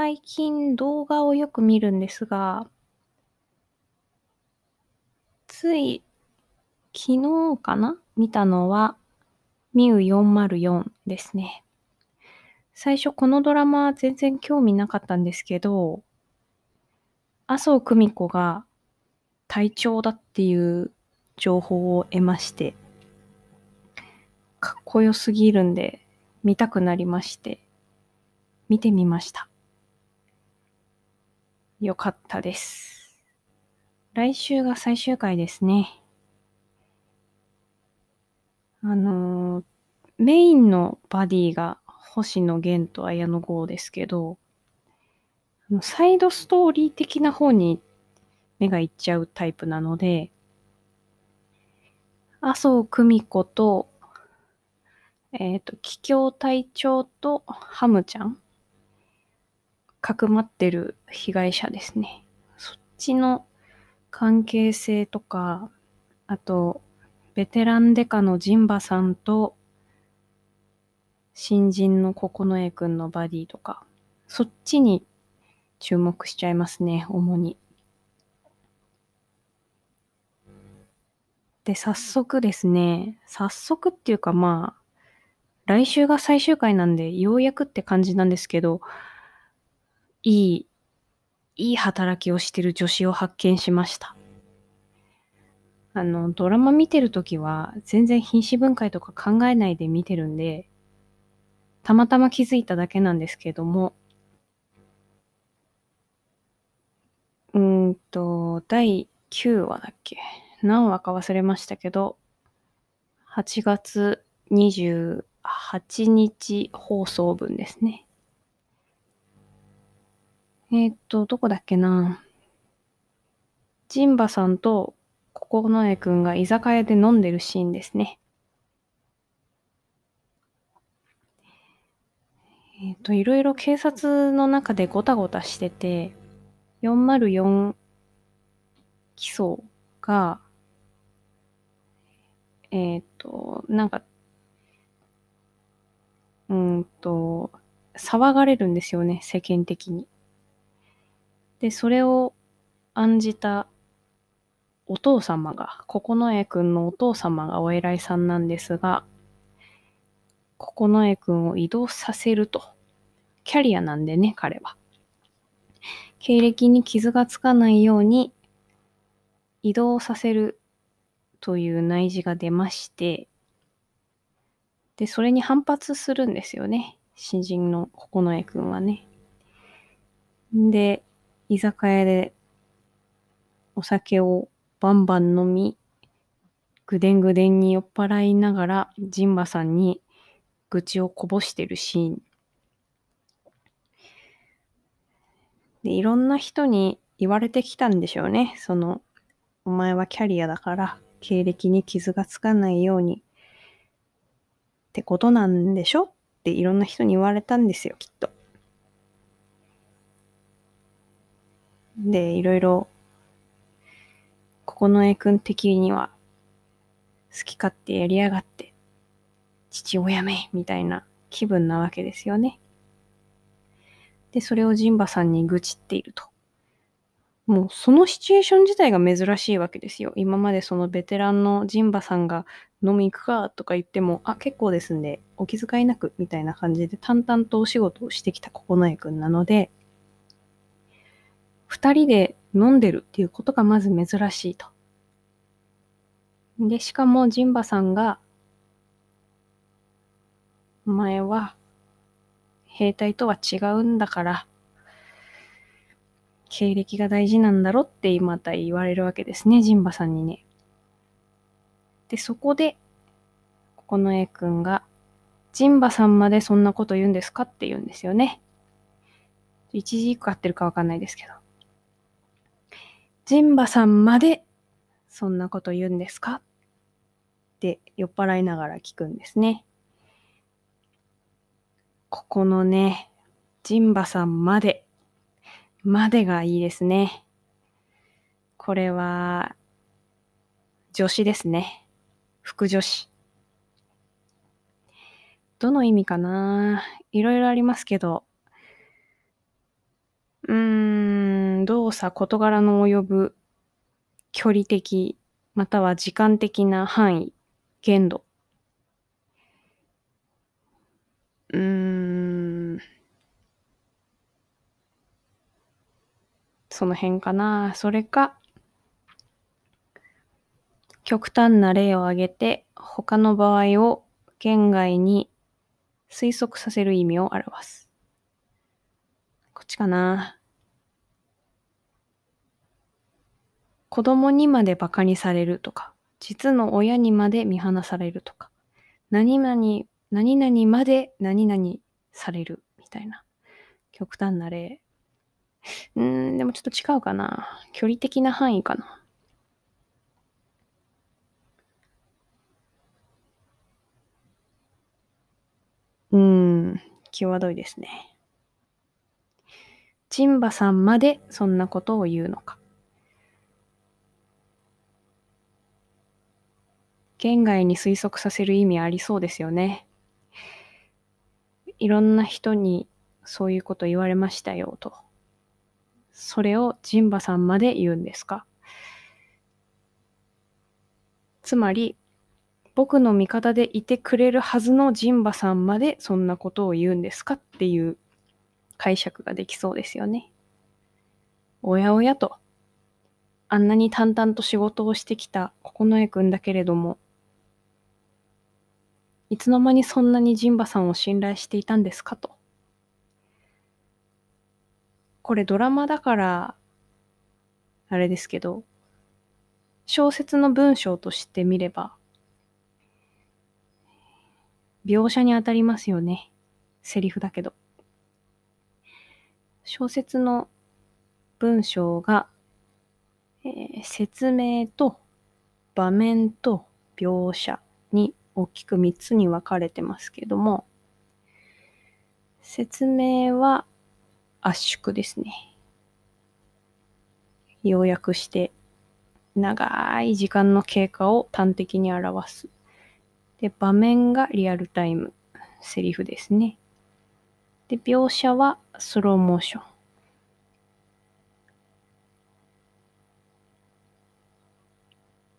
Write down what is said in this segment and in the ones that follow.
最近動画をよく見るんですが、つい昨日かな見たのは、ミュ404ですね。最初このドラマ全然興味なかったんですけど、麻生久美子が隊長だっていう情報を得まして、かっこよすぎるんで見たくなりまして、見てみました。よかったです。来週が最終回ですね。あのー、メインのバディが星野源と綾野剛ですけど、サイドストーリー的な方に目がいっちゃうタイプなので、麻生久美子と、えっ、ー、と、桔梗隊長とハムちゃんかくまってる被害者ですね。そっちの関係性とか、あと、ベテランデカのジンバさんと、新人の九重くんのバディとか、そっちに注目しちゃいますね、主に。で、早速ですね、早速っていうかまあ、来週が最終回なんで、ようやくって感じなんですけど、いい、いい働きをしてる女子を発見しました。あの、ドラマ見てるときは、全然品詞分解とか考えないで見てるんで、たまたま気づいただけなんですけども、うんと、第9話だっけ？何話か忘れましたけど、8月28日放送分ですね。えっ、と、どこだっけなジンバさんと九重くんが居酒屋で飲んでるシーンですね。えっ、と、いろいろ警察の中でごたごたしてて、404基礎が、えっ、と、なんか、うんと、騒がれるんですよね、世間的に。で、それを案じたお父様が、九重くんのお父様がお偉いさんなんですが、九重くんを移動させると。キャリアなんでね、彼は。経歴に傷がつかないように移動させるという内示が出まして、で、それに反発するんですよね。新人の九重くんはね。で、居酒屋でお酒をバンバン飲み、ぐでんぐでんに酔っ払いながら、ジンバさんに愚痴をこぼしてるシーン。で、いろんな人に言われてきたんでしょうね。その、お前はキャリアだから、経歴に傷がつかないように、ってことなんでしょ？っていろんな人に言われたんですよ、きっと。で、いろいろ、九重くん的には、好き勝手やりやがって、父親め、みたいな気分なわけですよね。で、それをジンバさんに愚痴っていると。もうそのシチュエーション自体が珍しいわけですよ。今までそのベテランのジンバさんが飲み行くかとか言っても、あ、結構ですんで、お気遣いなくみたいな感じで淡々とお仕事をしてきた九重くんなので、二人で飲んでるっていうことがまず珍しいと。で、しかもジンバさんが、お前は兵隊とは違うんだから、経歴が大事なんだろってまた言われるわけですね、ジンバさんにね。で、そこで、ここの A 君が、ジンバさんまでそんなこと言うんですかって言うんですよね。一字一句合ってるかわかんないですけど。ジンバさんまでそんなこと言うんですか？って酔っ払いながら聞くんですね。ここのね、ジンバさんまで、までがいいですね。これは、助詞ですね。副助詞。どの意味かな？いろいろありますけど、うん、動作、事柄の及ぶ距離的、または時間的な範囲、限度。うーん。その辺かな。それか、極端な例を挙げて、他の場合を県外に推測させる意味を表す。こっちかな。子供にまで馬鹿にされるとか、実の親にまで見放されるとか、何々、何々まで何々されるみたいな極端な例。うん、でもちょっと違うかな。距離的な範囲かな。うん、際どいですね。ジンバさんまでそんなことを言うのか。県外に推測させる意味ありそうですよね。いろんな人にそういうこと言われましたよと。それをジンバさんまで言うんですか？つまり、僕の味方でいてくれるはずのジンバさんまでそんなことを言うんですかっていう解釈ができそうですよね。おやおやと。あんなに淡々と仕事をしてきた九重くんだけれども、いつの間にそんなにジンバさんを信頼していたんですかと。これドラマだから、あれですけど、小説の文章として見れば、描写に当たりますよね。セリフだけど。小説の文章が、えー、説明と場面と描写に大きく3つに分かれてますけども、説明は圧縮ですね。要約して長い時間の経過を端的に表す。で、場面がリアルタイム、セリフですね。で、描写はスローモーション。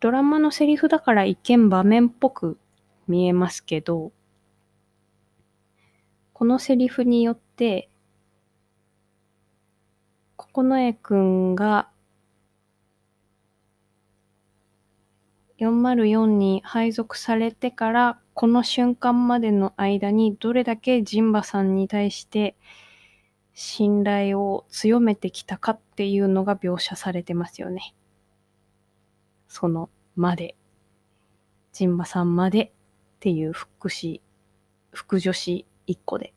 ドラマのセリフだから一見場面っぽく見えますけど、このセリフによって、九重くんが404に配属されてからこの瞬間までの間にどれだけジンバさんに対して信頼を強めてきたかっていうのが描写されてますよね。そのまで。ジンバさんまでっていう副詞、副助詞一個で。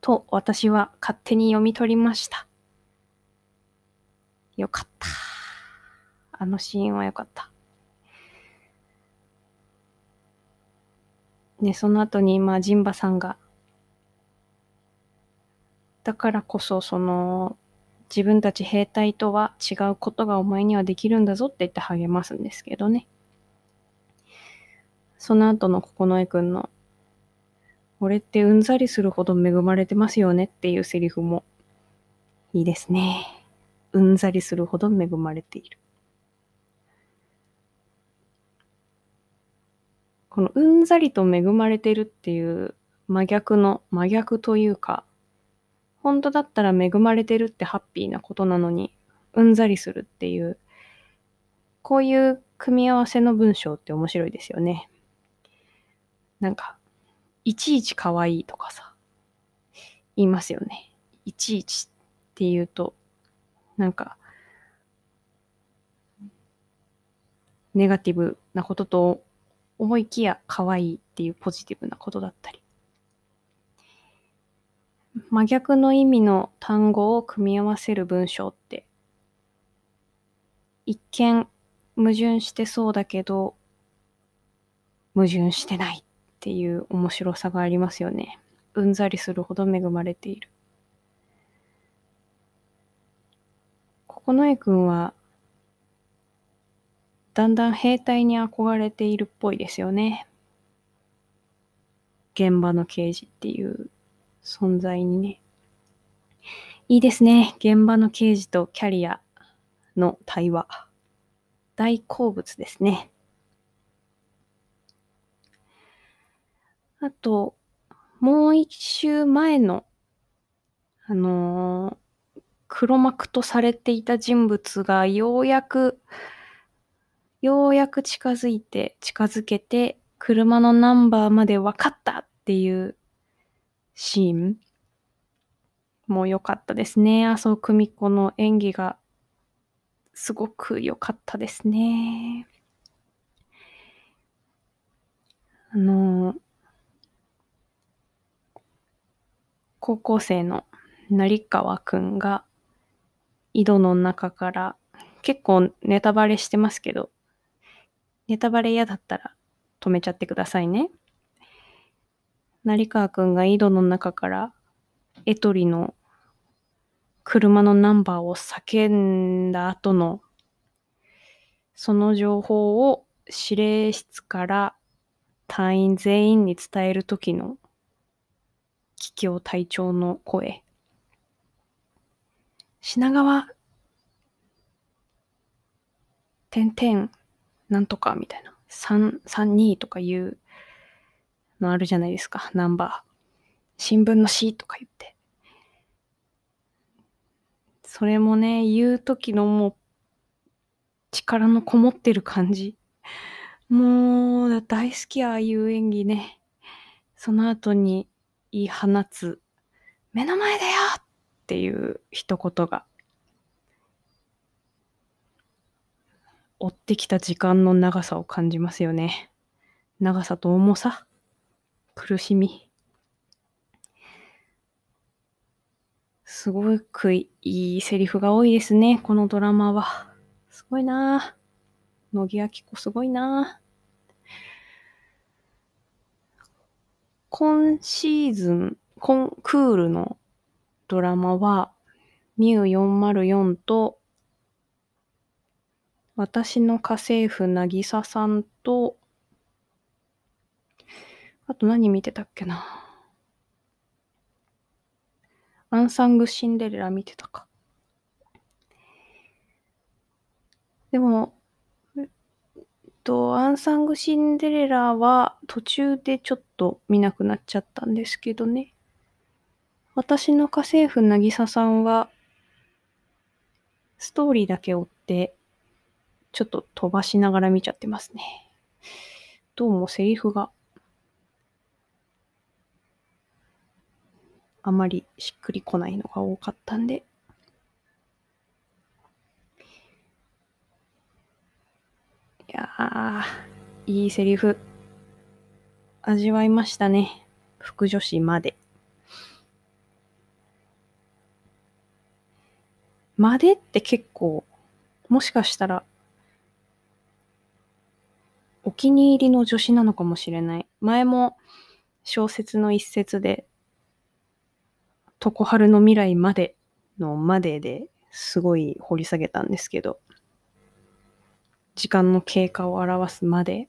と私は勝手に読み取りました。よかった。あのシーンはよかった。ね、その後に、まあ、ジンバさんが、だからこそ、その、自分たち兵隊とは違うことがお前にはできるんだぞって言って励ますんですけどね。その後の九重くんの、俺ってうんざりするほど恵まれてますよねっていうセリフもいいですね。うんざりするほど恵まれている。このうんざりと恵まれてるっていう真逆の、真逆というか、本当だったら恵まれてるってハッピーなことなのに、うんざりするっていう、こういう組み合わせの文章って面白いですよね。なんか、いちいち可愛いとかさ、言いますよね。いちいちって言うと、なんか、ネガティブなことと思いきや可愛いっていうポジティブなことだったり。真逆の意味の単語を組み合わせる文章って、一見矛盾してそうだけど、矛盾してないっていう面白さがありますよね。うんざりするほど恵まれている。九重くんはだんだん兵隊に憧れているっぽいですよね。現場の刑事っていう存在にね。いいですね。現場の刑事とキャリアの対話。大好物ですね。あと、もう一週前の、あのー黒幕とされていた人物がようやく、ようやく近づいて、近づけて、車のナンバーまで分かったっていうシーンも良かったですね。麻生久美子の演技がすごく良かったですね。あの、高校生の成川くんが井戸の中から結構ネタバレしてますけど、ネタバレ嫌だったら止めちゃってくださいね。成川くんが井戸の中からエトリの車のナンバーを叫んだ後のその情報を指令室から隊員全員に伝える時の桔梗隊長の声。品川、点々、なんとかみたいな。3、32とかいうのあるじゃないですか、ナンバー。新聞の C とか言って。それもね、言う時のもう、力のこもってる感じ。もう、大好きああいう演技ね。その後に言い放つ、目の前だよっていう一言が、追ってきた時間の長さを感じますよね。長さと重さ、苦しみ。すごくいいセリフが多いですね、このドラマは。すごいなぁ。乃木明子すごいなぁ。今シーズン、コンクールのドラマは、ミュー404と、私の家政婦なぎささんと、あと何見てたっけな。アンサングシンデレラ見てたか。でも、と、アンサングシンデレラは途中でちょっと見なくなっちゃったんですけどね。私の家政婦なぎささんは、ストーリーだけ追って、ちょっと飛ばしながら見ちゃってますね。どうもセリフがあまりしっくりこないのが多かったんで。いやー、いいセリフ。味わいましたね。副女子まで。までって結構、もしかしたら、お気に入りの女子なのかもしれない。前も小説の一節で、常春の未来までのまでですごい掘り下げたんですけど、時間の経過を表すまで、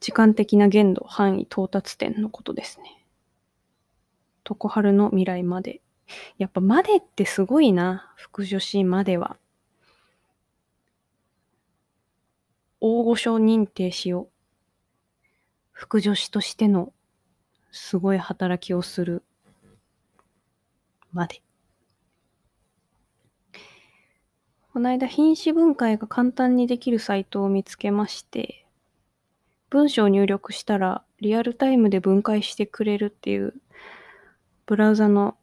時間的な限度、範囲、到達点のことですね。常春の未来まで。やっぱまでってすごいな、副女子までは。大御所認定しよう。副女子としてのすごい働きをするまで。この間、品詞分解が簡単にできるサイトを見つけまして、文章を入力したらリアルタイムで分解してくれるっていうブラウザの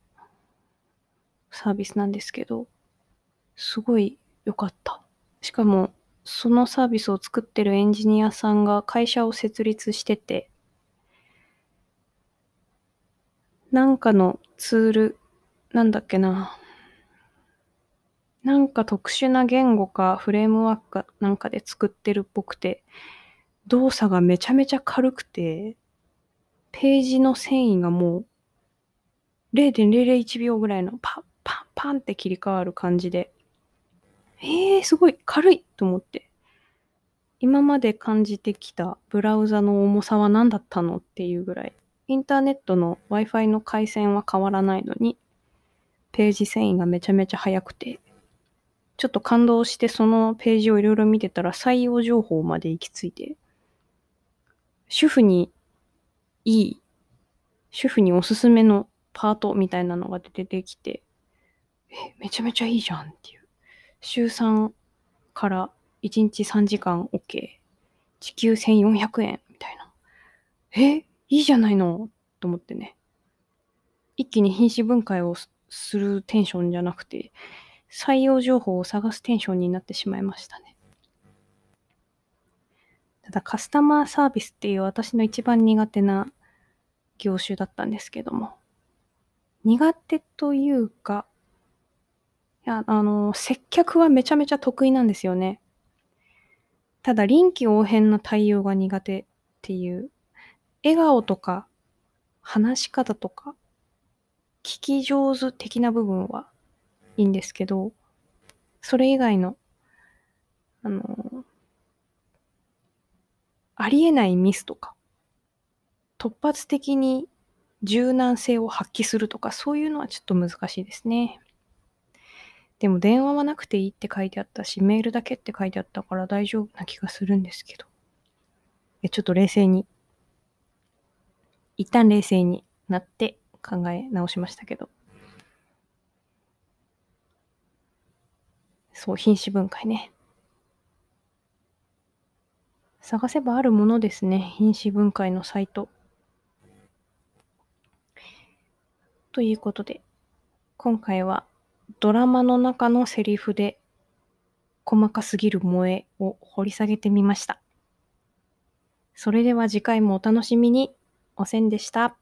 サービスなんですけど、すごい良かった。しかも、そのサービスを作ってるエンジニアさんが会社を設立してて、なんかのツール、なんだっけな。なんか特殊な言語かフレームワークかなんかで作ってるっぽくて、動作がめちゃめちゃ軽くて、ページの繊維がもう0.001秒ぐらいのパンパンパンって切り替わる感じで、えー、すごい軽いと思って。今まで感じてきたブラウザの重さは何だったのっていうぐらい、インターネットの Wi-Fi の回線は変わらないのに、ページ遷移がめちゃめちゃ早くて、ちょっと感動してそのページをいろいろ見てたら採用情報まで行き着いて、主婦にいい、主婦におすすめのパートみたいなのが出てきて、え、めちゃめちゃいいじゃんっていう。週3から1日3時間 OK。時給1400円みたいな。え、いいじゃないのと思ってね。一気に品詞分解をするテンションじゃなくて、採用情報を探すテンションになってしまいましたね。ただカスタマーサービスっていう私の一番苦手な業種だったんですけども、苦手というか、いや、あの、接客はめちゃめちゃ得意なんですよね。ただ臨機応変な対応が苦手っていう、笑顔とか話し方とか、聞き上手的な部分はいいんですけど、それ以外の、あの、ありえないミスとか、突発的に柔軟性を発揮するとか、そういうのはちょっと難しいですね。でも電話はなくていいって書いてあったし、メールだけって書いてあったから大丈夫な気がするんですけど。ちょっと冷静に、一旦冷静になって考え直しましたけど。そう、品種分解ね。探せばあるものですね。品種分解のサイト。ということで、今回はドラマの中のセリフで細かすぎる萌えを掘り下げてみました。それでは次回もお楽しみに。おせんでした。